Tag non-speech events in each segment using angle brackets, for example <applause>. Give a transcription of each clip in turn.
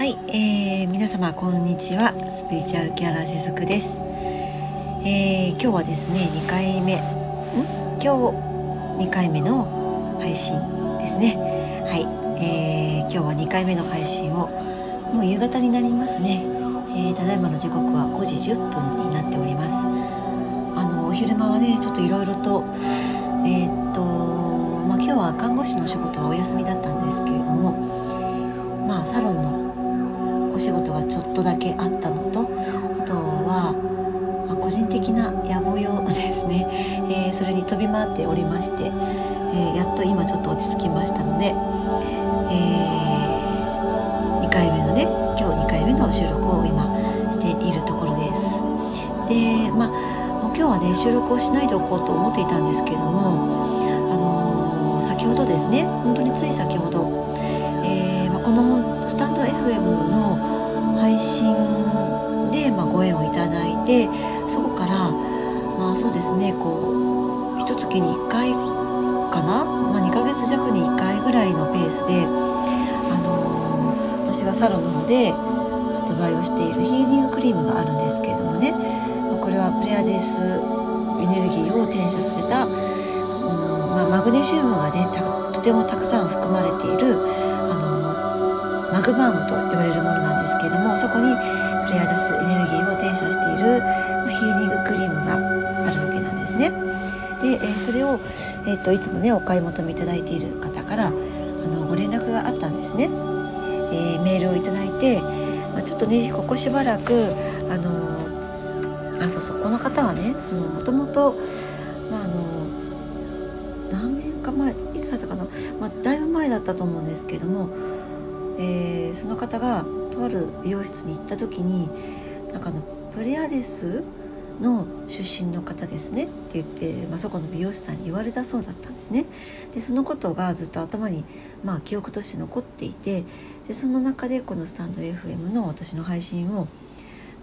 はい、えー、皆様こんにちは。スピリチュアルキャラーしずくです、えー、今日はですね2回目。ん？今日2回目の配信ですね。はい、えー、今日は2回目の配信をもう夕方になりますね、えー、ただいまの時刻は5時10分になっております。あのお昼間はねちょっといろいろとえー、っとまあ今日は看護師のお仕事はお休みだったんですけれどもまあサロンの仕事がちょっとだけあったのとあとは、まあ、個人的な野望用ですね、<laughs> えー、それに飛び回っておりまして、えー、やっと今ちょっと落ち着きましたので、えー、2回目のね今日2回目の収録を今しているところです。でまあ今日はね収録をしないでおこうと思っていたんですけれども、あのー、先ほどですね本当につい先ほど、えーまあ、このスタンド FM の配信で、まあ、ご縁をいただいてそこからまあそうですねこう一月に1回かな、まあ、2ヶ月弱に1回ぐらいのペースで、あのー、私がサロンの方で発売をしているヒーリングクリームがあるんですけれどもね。これはプレアデスエネルギーを転写させた、うんまあ、マグネシウムがねとてもたくさん含まれているあのマグバームと言われるものけれどもそこにプレアダスエネルギーを転写している、まヒーリングクリームがあるわけなんですね。で、え、それを、えーと、いつもねお買い求めいただいている方からあのご連絡があったんですね。えー、メールをいただいて、まあ、ちょっとねここしばらくあのあそうそうこの方はねもともとまああの何年か前いつだったかな、まあ、だいぶ前だったと思うんですけども、えー、その方がある美容室に行った時になんかあのプレアデスの出身の方ですねって言って、まあ、そこの美容師さんに言われたそうだったんですね。でそのことがずっと頭に、まあ、記憶として残っていてでその中でこのスタンド FM の私の配信を、ま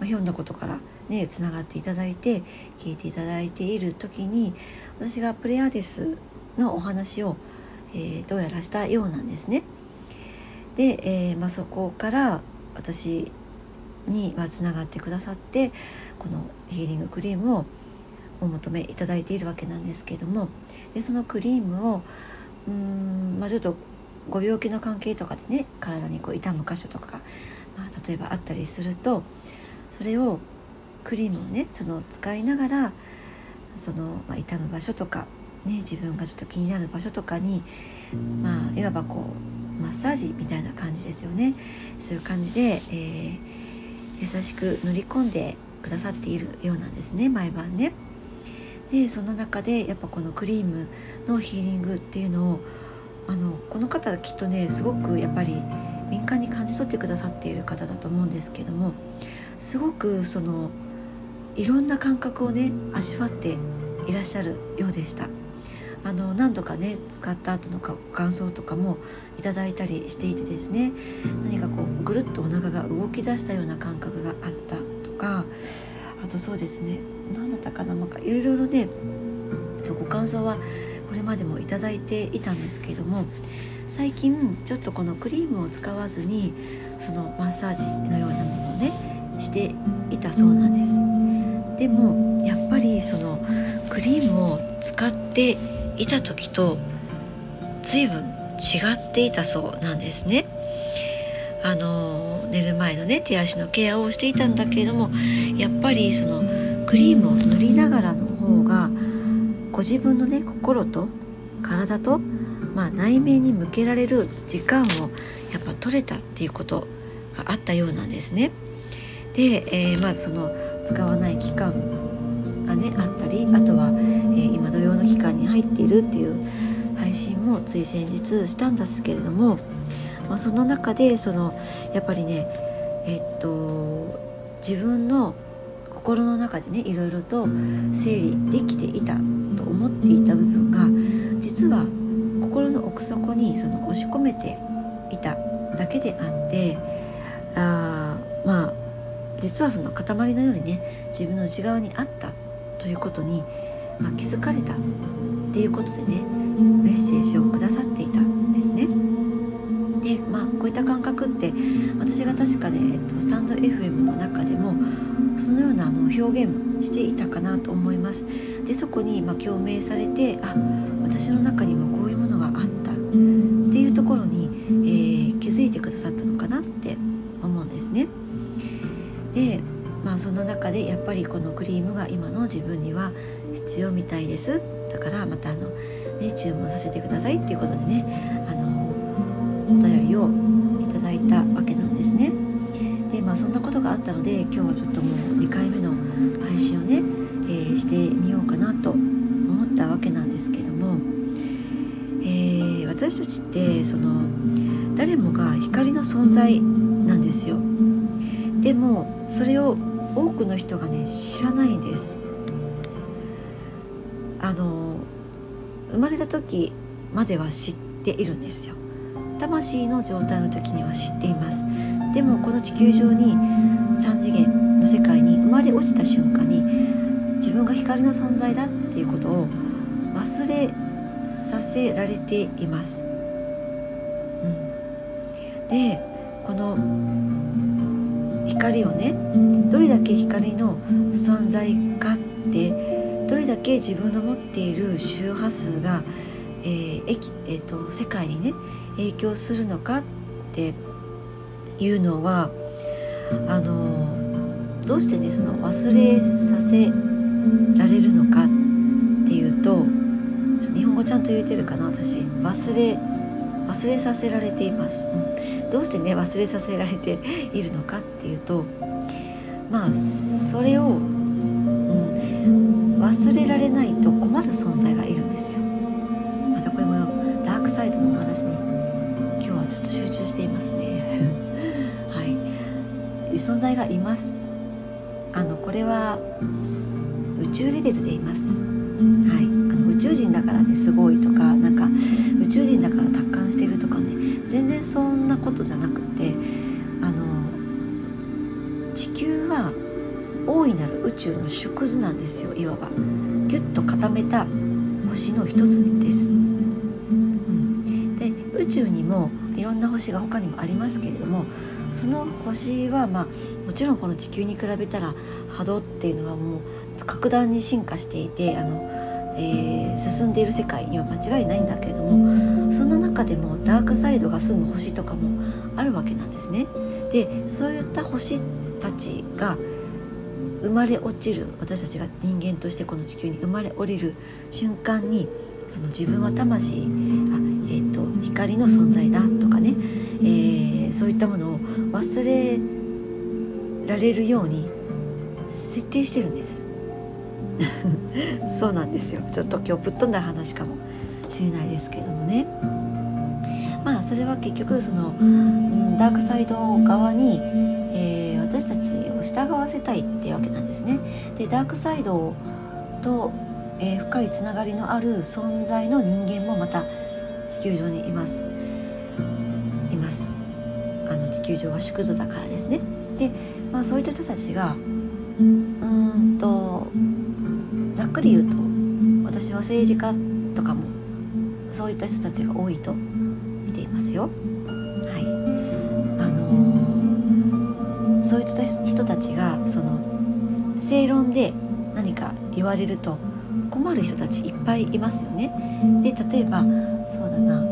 あ、ひょんなことからねつながっていただいて聞いていただいている時に私がプレアデスのお話を、えー、どうやらしたようなんですね。で、えーまあ、そこから私にはつながってくださってこのヒーリングクリームをお求めいただいているわけなんですけどもでそのクリームをうん、まあ、ちょっとご病気の関係とかでね体にこう痛む箇所とかが、まあ、例えばあったりするとそれをクリームをねその使いながらその、まあ、痛む場所とか、ね、自分がちょっと気になる場所とかにまあいわばこうマッサージみたいな感じですよねそういう感じで、えー、優しく塗り込んでくださっているようなんですね毎晩ね。でその中でやっぱこのクリームのヒーリングっていうのをあのこの方きっとねすごくやっぱり敏感に感じ取ってくださっている方だと思うんですけどもすごくそのいろんな感覚をね味わっていらっしゃるようでした。あの何度かね使った後のご感想とかもいただいたりしていてですね何かこうぐるっとお腹が動き出したような感覚があったとかあとそうですね何だったかななんかいろいろねご感想はこれまでもいただいていたんですけども最近ちょっとこのクリームを使わずにそのマッサージのようなものをねしていたそうなんです。でもやっぱりそのクリームを使っていた時と随分違っていたそうなんですね。あの寝る前のね手足のケアをしていたんだけれどもやっぱりそのクリームを塗りながらの方がご自分のね心と体と、まあ、内面に向けられる時間をやっぱ取れたっていうことがあったようなんですね。で、えー、まずその使わない期間がねあったりあとは、え、今土曜の期間に入っているっていう配信もつい先日したんですけれども、まあ、その中でそのやっぱりねえっと自分の心の中でねいろいろと整理できていたと思っていた部分が実は心の奥底にその押し込めていただけであってあまあ実はその塊のようにね自分の内側にあったということに、まあ、気づかれたっていうことでねメッセージをくださっていたんですね。でまあこういった感覚って私が確かね、えっと、スタンド FM の中でもそのようなあの表現もしていたかなと思います。でそこにま共鳴されてあ私の中にもこういうものがあったその中でやっぱりこのクリームが今の自分には必要みたいですだからまたあの、ね、注文させてくださいっていうことでねあのお便りをいただいたわけなんですね。でまあそんなことがあったので今日はちょっともう2回目の配信をね、えー、してみようかなと思ったわけなんですけども、えー、私たちってその誰もが光の存在なんですよ。でもそれを多くの人がね知らないんです。あの生まれた時までは知っているんですよ。魂の状態の時には知っています。でもこの地球上に3次元の世界に生まれ落ちた瞬間に自分が光の存在だっていうことを忘れさせられています、うん、でこの光をねどれだけ光の存在かってどれだけ自分の持っている周波数が、えーえーと、世界にね影響するのかっていうのはあのどうしてねその忘れさせられるのかっていうと日本語ちゃんと言えてるかな私。忘れ忘れさせられています、うん、どうしてね忘れさせられているのかっていうとまあそれを、うん、忘れられないと困る存在がいるんですよ。またこれもダークサイドのお話に今日はちょっと集中していますね。<laughs> はい。存在がいます。あのこれは宇宙レベルでいます。はい。あの宇宙人だからねすごいとかなんか宇宙人だから達観してるとかね全然そんなことじゃなくてあの地球は大いなる宇宙の縮図なんですよいわば。ギュッと固めた星の一つです、で宇宙にもいろんな星が他にもありますけれどもその星はまあもちろんこの地球に比べたら波動っていうのはもう格段に進化していてあの、えー、進んでいる世界には間違いないんだけれどもそんな中でもダークサイドが住む星とかもあるわけなんですね。でそういった星たちが生まれ落ちる私たちが人間としてこの地球に生まれ降りる瞬間にその自分は魂あ、えーと、光の存在だとかね、えー、そういったものを忘れられるように設定してるんです。<laughs> そうなんですよ。ちょっと今日ぶっ飛んだ話かも。しれないですけどもねまあそれは結局その、うん、ダークサイド側に私たちを従わせたいっていうわけなんですね。でダークサイドと、えー、深いつながりのある存在の人間もまた地球上にいます。います。あの地球上は縮図だからですね。で、まあ、そういった人たちがうんとざっくり言うと私は政治家とかもそういった人たちが多いと見ていますよ。はい。あのそういった人たちがその正論で何か言われると困る人たちいっぱいいますよね。で例えばそうだな、う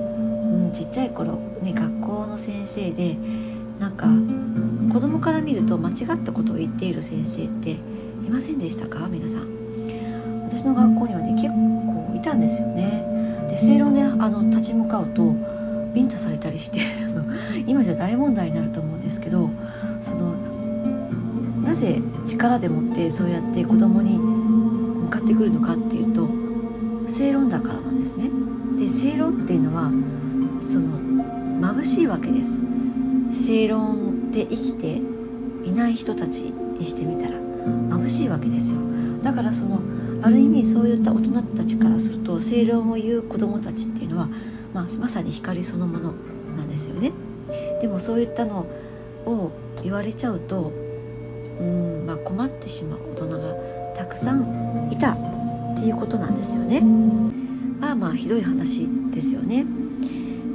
ん、ちっちゃい頃、ね、学校の先生でなんか子供から見ると間違ったことを言っている先生っていませんでしたか？皆さん。私の学校にはね結構いたんですよね。で正論であの立ち向かうとビンタされたりして <laughs> 今じゃ大問題になると思うんですけどそのなぜ力でもってそうやって子供に向かってくるのかっていうと正論だからなんですね。で正論っていうのはその眩しいわけです。正論で生きていない人たちにしてみたら眩しいわけですよ。だからそのある意味そういった大人たちからすると正論を言う子どもたちっていうのは、まあ、まさに光そのものなんですよね。でもそういったのを言われちゃうとうん、まあ、困ってしまう大人がたくさんいたっていうことなんですよね。まあまあひどい話ですよね。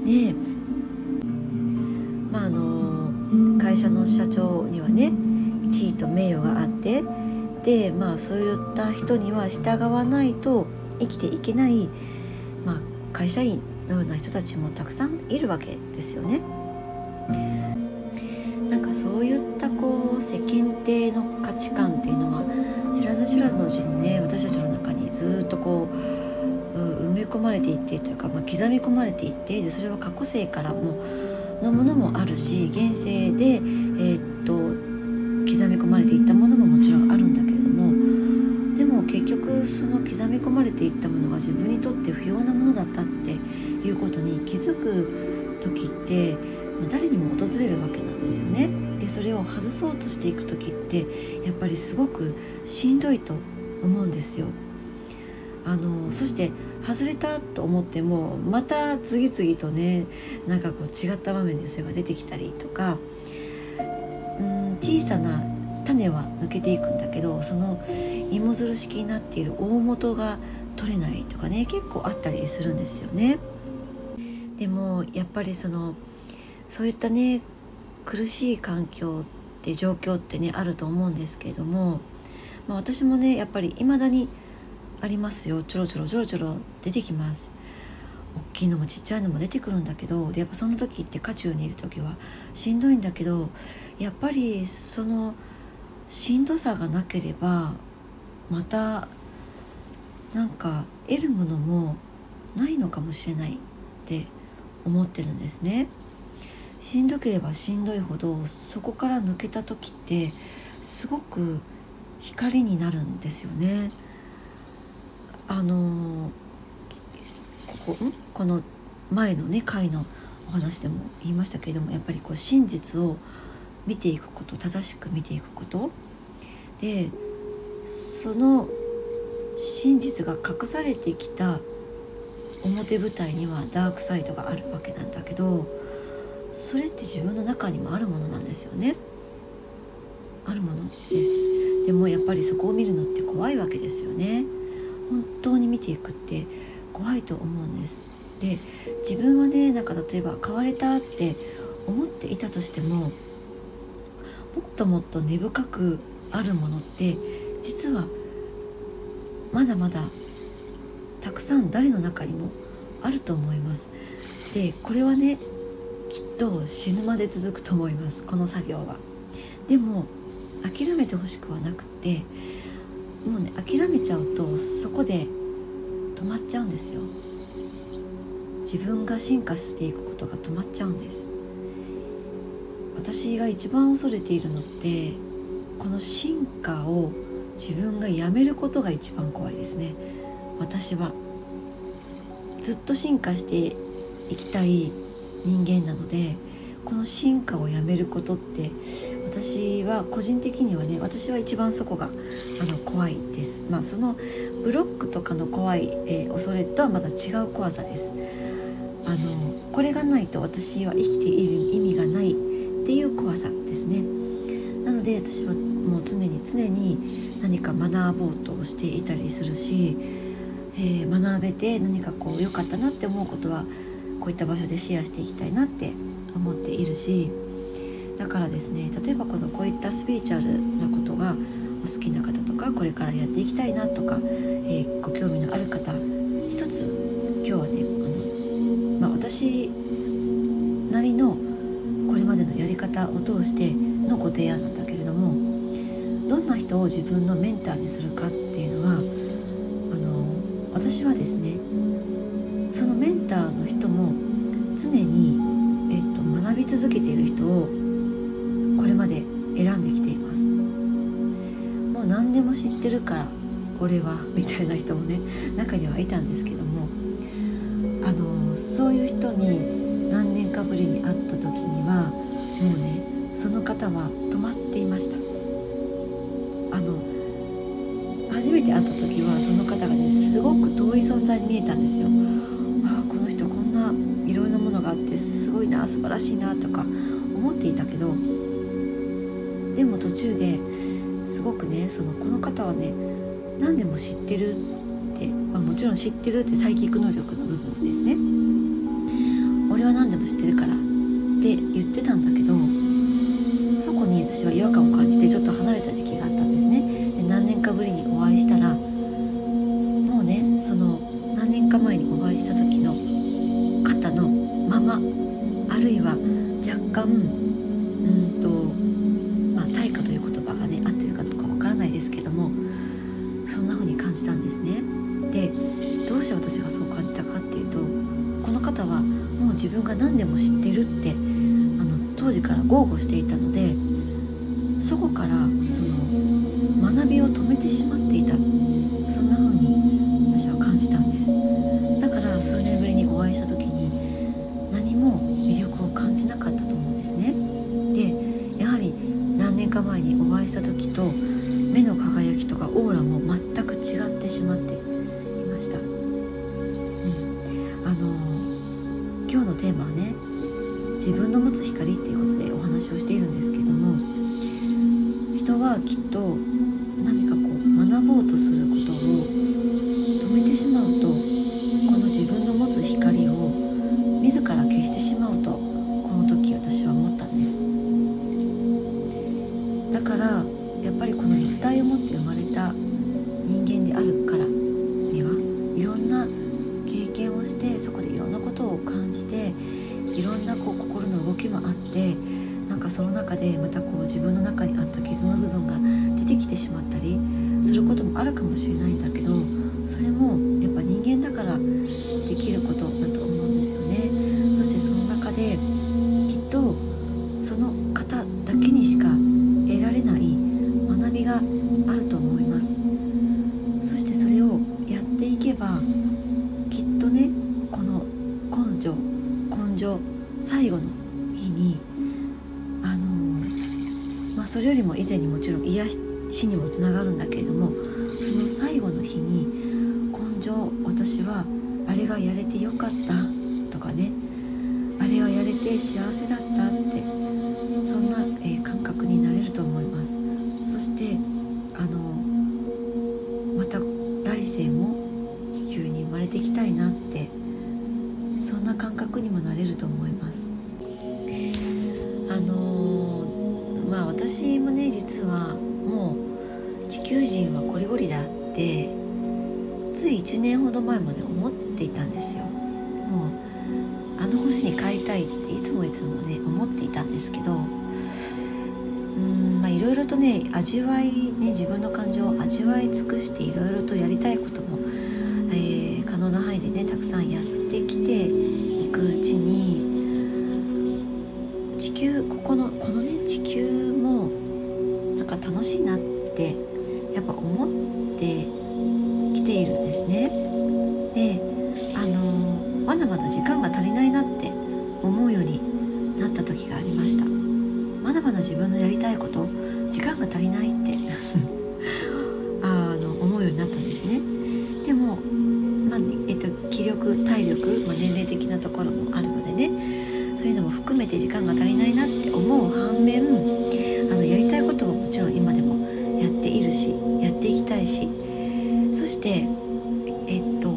でまああの会社の社長にはね地位と名誉があってでまあそういった人には従わないと生きていけない、まあ、会社員のような人たちもたくさんいるわけですよね。なんかそういったこう世間体の価値観っていうのは知らず知らずのうちにね私たちの中にずっとこう埋め込まれていってというか、まあ、刻み込まれていってでそれは過去世からものものもあるし現世で、えー、っと刻み込まれていったものもその刻み込まれていったものが自分にとって不要なものだったっていうことに気づく時って誰にも訪れるわけなんですよね。でそれを外そうとしていく時ってやっぱりすごくしんどいと思うんですよ。あのそして外れたと思ってもまた次々とねなんかこう違った場面でそれが出てきたりとかうん小さな種は抜けていくんだけどその芋づる式になっている大元が取れないとかね結構あったりするんですよね。でもやっぱりそのそういったね苦しい環境って状況ってねあると思うんですけれども、まあ、私もねやっぱり未だにありますよちょろちょろちょろちょろ出てきます大きいのもちっちゃいのも出てくるんだけどでやっぱその時って渦中にいる時はしんどいんだけどやっぱりそのしんどさがなければまたなんか得るものもないのかもしれないって思ってるんですね。しんどければしんどいほどそこから抜けた時ってすごく光になるんですよね。あのこここの前のね回のお話でも言いましたけれどもやっぱりこう真実を見ていくこと正しく見ていくこと。でその真実が隠されてきた表舞台にはダークサイドがあるわけなんだけどそれって自分の中にもあるものなんですよね。あるものです。でもやっぱりそこを見るのって怖いわけですよね。本当に見ていくって怖いと思うんです。で自分はねなんか例えば変われたって思っていたとしてももっともっと根深くあるものって実はまだまだたくさん誰の中にもあると思います。でこれはねきっと死ぬまで続くと思います。この作業は。でも諦めてほしくはなくてもうね諦めちゃうとそこで止まっちゃうんですよ。自分が進化していくことが止まっちゃうんです。私が一番恐れているのってこの進化を自分がやめることが一番怖いですね私はずっと進化していきたい人間なのでこの進化をやめることって私は個人的にはね私は一番そこがあの怖いです。まあ、そのブロックとかの怖い、えー、恐れとはまた違う怖さです。あのこれがないと私は生きている意味がないっていう怖さですね。なので私はもう常に常に何か学ぼうとしていたりするし、えー、学べて何かこう良かったなって思うことはこういった場所でシェアしていきたいなって思っているしだからですね例えばこのこういったスピリチュアルなことがお好きな方とかこれからやっていきたいなとか、えー、ご興味のある方一つ今日はねあの、まあ、私なりの方を通してのご提案なんだけれどもどんな人を自分のメンターにするかっていうのはあの私はですねそのメンターの人も常に、えっと、学び続けている人をこれまで選んできています。もう何でも知ってるから俺はみたいな人もね中にはいたんですけどもあのそういう人に何年かぶりに会った時にはもうねその方は止まっていました。あの初めて会った時はその方がねすごく遠い存在に見えたんですよ。ああこの人こんないろいろなものがあってすごいな素晴らしいなとか思っていたけどでも途中ですごくねそのこの方はね何でも知ってるって、まあ、もちろん知ってるってサイキック能力の部分ですね。俺は何でも知ってるからって言ってたんだけどそこに私は違和感を感じてちょっと離れた時期があったんですね。で何年かぶりにお会いしたらもうねその何年か前にお会いした時の肩のままあるいは若干うんとまあ対価という言葉がね合ってるかどうかわからないですけどもそんな風に感じたんですね。でどうして私がそう感じたかっていうとこの方はもう自分が何でも知ってるって当時から豪語していたのでそこからその学びを止めてしまっていた。そんな風に私は感じたんです。だから数年ぶりにお会いした時に何も魅力を感じなかったと思うんですね。でやはり何年か前にお会いした時と目の輝きとかオーラも全く違ってしまっていました、うん、あの今日のテーマはね自分の持つはきっと何かこう学ぼうとすることを止めてしまうその中でまたこう自分の中にあった傷の部分が出てきてしまったりすることもあるかもしれないんだけどそれも死にもつながるんだけれどもその最後の日に根性私はあれがやれてよかったとかねあれはやれて幸せだったいつもね思っていたんですけどうんまあいろいろとね味わいね自分の感情を味わい尽くしていろいろとやりたいことも、るしやっていきたいし。そしてえっと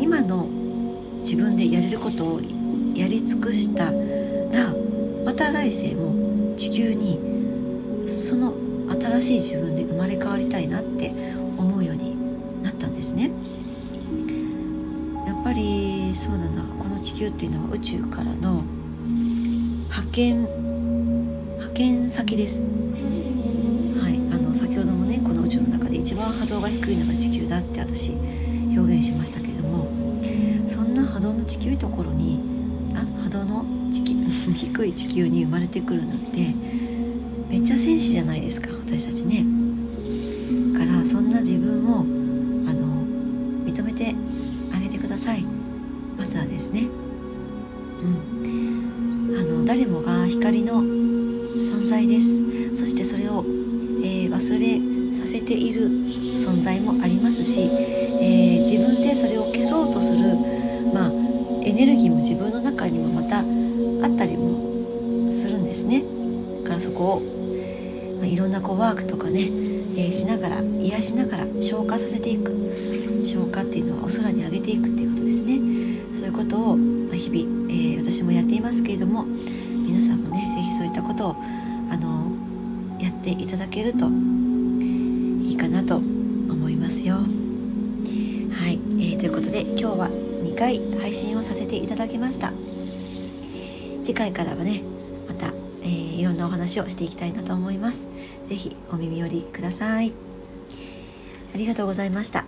今の自分でやれることをやり尽くしたらまた来世も地球にその新しい自分で生まれ変わりたいなって思うようになったんですね。やっぱりそうだこの地球っていうのは宇宙からの派遣派遣先です。宙の中で一番波動が低いのが地球だって私表現しましたけれどもそんな波動の地球ところにあ波動の地球 <laughs> 低い地球に生まれてくるなんてめっちゃ戦士じゃないですか私たちね。からそんな自分をあの認めてあげてください。まずはですね。うん。あの誰もが光の存在です。そしてそれを、えー、忘れせている存在もありますし、えー、自分でそれを消そうとするまあエネルギーも自分の中にもまたあったりもするんですね。だからそこを、まあ、いろんなこうワークとかね、えー、しながら癒しながら消化させていく。消化っていうのはお空に上げていくっていうことですね。そういうことを、まあ、日々、えー、私もやっていますけれども皆さんもね是非そういったことをあのやっていただけるとかなと思いますよ。はい、えー、ということで今日は2回配信をさせていただきました。次回からはねまた、えー、いろんなお話をしていきたいなと思います。是非お耳寄りください。ありがとうございました。